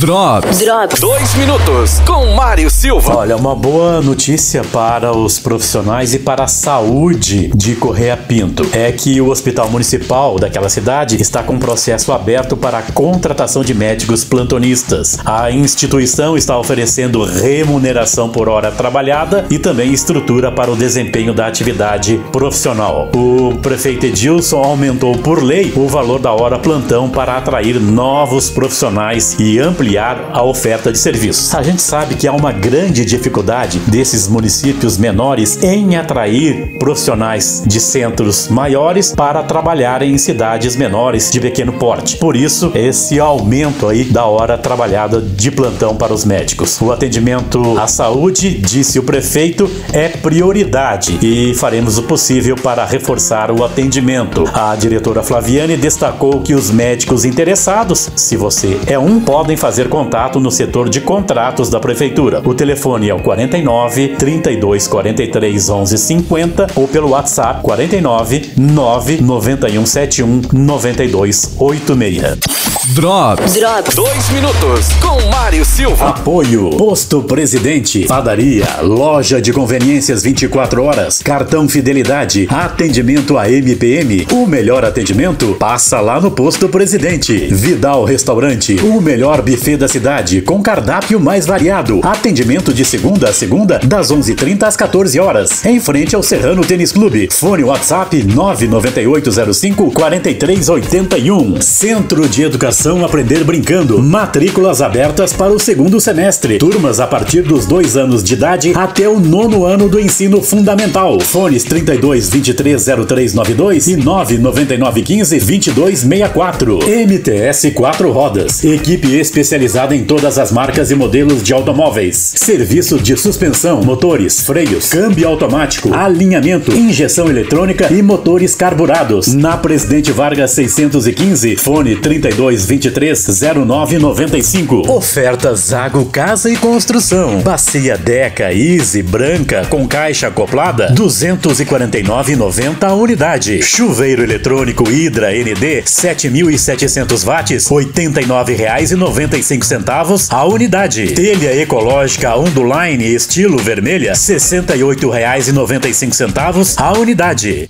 Drops. Drops. Dois minutos com Mário Silva. Olha, uma boa notícia para os profissionais e para a saúde de Correia Pinto é que o Hospital Municipal daquela cidade está com um processo aberto para a contratação de médicos plantonistas. A instituição está oferecendo remuneração por hora trabalhada e também estrutura para o desempenho da atividade profissional. O prefeito Edilson aumentou por lei o valor da hora plantão para atrair novos profissionais e ampliar a oferta de serviços. A gente sabe que há uma grande dificuldade desses municípios menores em atrair profissionais de centros maiores para trabalharem em cidades menores de pequeno porte. Por isso, esse aumento aí da hora trabalhada de plantão para os médicos. O atendimento à saúde, disse o prefeito, é prioridade e faremos o possível para reforçar o atendimento. A diretora Flaviane destacou que os médicos interessados, se você é um, podem fazer contato no setor de contratos da prefeitura. O telefone é o 49 32 43 11 50 ou pelo WhatsApp 49 9 91 71 92 86. Drops. Drops. Dois minutos com Mário Silva. Apoio Posto Presidente, padaria, loja de conveniências 24 horas, cartão fidelidade, atendimento a MPM. O melhor atendimento passa lá no Posto Presidente. Vidal Restaurante, o melhor buffet da cidade, com cardápio mais variado. Atendimento de segunda a segunda, das 11h30 às 14 horas. Em frente ao Serrano Tênis Clube. Fone WhatsApp 99805 4381. Centro de Educação Aprender Brincando. Matrículas abertas para o segundo semestre. Turmas a partir dos dois anos de idade até o nono ano do ensino fundamental. Fones 32 23 0392 e 999 15 2264. MTS 4 rodas. Equipe especializada em todas as marcas e modelos de automóveis. Serviço de suspensão, motores, freios, câmbio automático, alinhamento, injeção eletrônica e motores carburados. Na Presidente Vargas 615, fone 32 23 0995. Oferta Zago Casa e Construção. Bacia Deca Easy branca com caixa acoplada 249,90 a unidade. Chuveiro eletrônico Hidra ND 7.700 watts R$ 89,95 a unidade. Telha ecológica Onduline estilo vermelha R$ 68,95 a unidade.